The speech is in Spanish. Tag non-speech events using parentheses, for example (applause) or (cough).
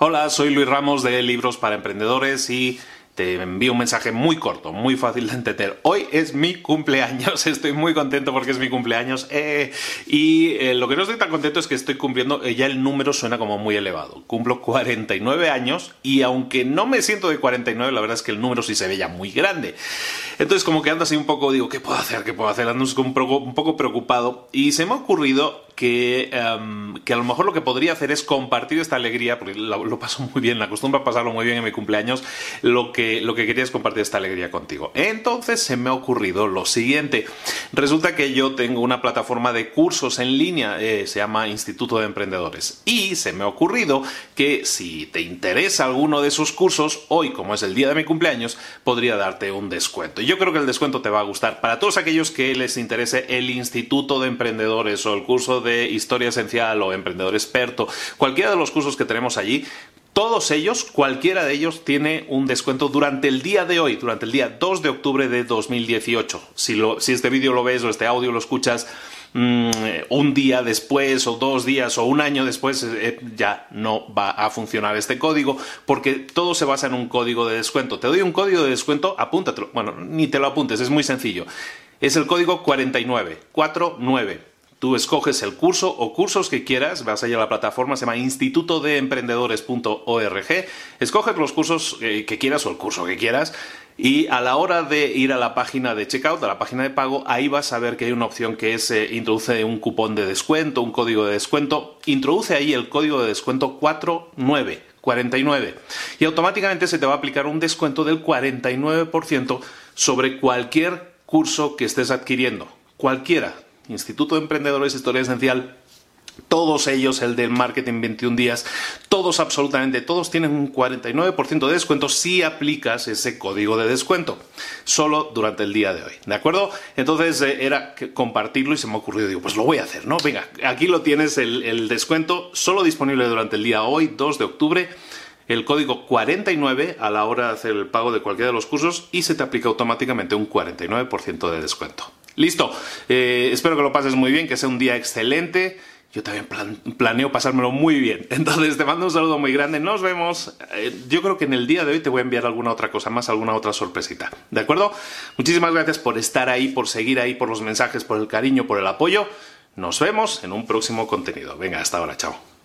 Hola, soy Luis Ramos de Libros para Emprendedores y te envío un mensaje muy corto, muy fácil de entender. Hoy es mi cumpleaños, (laughs) estoy muy contento porque es mi cumpleaños. Eh, y eh, lo que no estoy tan contento es que estoy cumpliendo, eh, ya el número suena como muy elevado. Cumplo 49 años y aunque no me siento de 49, la verdad es que el número sí se ve ya muy grande. Entonces como que ando así un poco, digo, ¿qué puedo hacer? ¿Qué puedo hacer? Ando un poco, un poco preocupado y se me ha ocurrido que, em, que, a lo mejor lo que podría hacer es compartir esta alegría, porque lo, paso muy bien, la acostumbro a pasarlo muy bien en mi cumpleaños, lo que, lo que quería es compartir esta alegría contigo. Entonces se me ha ocurrido lo siguiente. Resulta que yo tengo una plataforma de cursos en línea, eh, se llama Instituto de Emprendedores, y se me ha ocurrido que si te interesa alguno de esos cursos, hoy, como es el día de mi cumpleaños, podría darte un descuento. Yo creo que el descuento te va a gustar. Para todos aquellos que les interese el Instituto de Emprendedores o el curso de Historia Esencial o Emprendedor Experto, cualquiera de los cursos que tenemos allí, todos ellos, cualquiera de ellos, tiene un descuento durante el día de hoy, durante el día 2 de octubre de 2018. Si, si este vídeo lo ves o este audio lo escuchas mm, un día después o dos días o un año después, eh, ya no va a funcionar este código porque todo se basa en un código de descuento. Te doy un código de descuento, apúntatelo. Bueno, ni te lo apuntes, es muy sencillo. Es el código 49, 49. Tú escoges el curso o cursos que quieras, vas allá a la plataforma, se llama institutodeemprendedores.org, escoges los cursos eh, que quieras o el curso que quieras y a la hora de ir a la página de checkout, a la página de pago, ahí vas a ver que hay una opción que es eh, introduce un cupón de descuento, un código de descuento, introduce ahí el código de descuento 49. 49 y automáticamente se te va a aplicar un descuento del 49% sobre cualquier curso que estés adquiriendo, cualquiera, Instituto de Emprendedores, Historia Esencial, todos ellos, el del Marketing 21 días, todos absolutamente, todos tienen un 49% de descuento si aplicas ese código de descuento, solo durante el día de hoy, ¿de acuerdo? Entonces eh, era compartirlo y se me ha ocurrido, digo, pues lo voy a hacer, ¿no? Venga, aquí lo tienes, el, el descuento, solo disponible durante el día hoy, 2 de octubre, el código 49 a la hora de hacer el pago de cualquiera de los cursos y se te aplica automáticamente un 49% de descuento. Listo. Eh, espero que lo pases muy bien, que sea un día excelente. Yo también planeo pasármelo muy bien. (laughs) Entonces te mando un saludo muy grande. Nos vemos. Eh, yo creo que en el día de hoy te voy a enviar alguna otra cosa más, alguna otra sorpresita. ¿De acuerdo? Muchísimas gracias por estar ahí, por seguir ahí, por los mensajes, por el cariño, por el apoyo. Nos vemos en un próximo contenido. Venga, hasta ahora. Chao.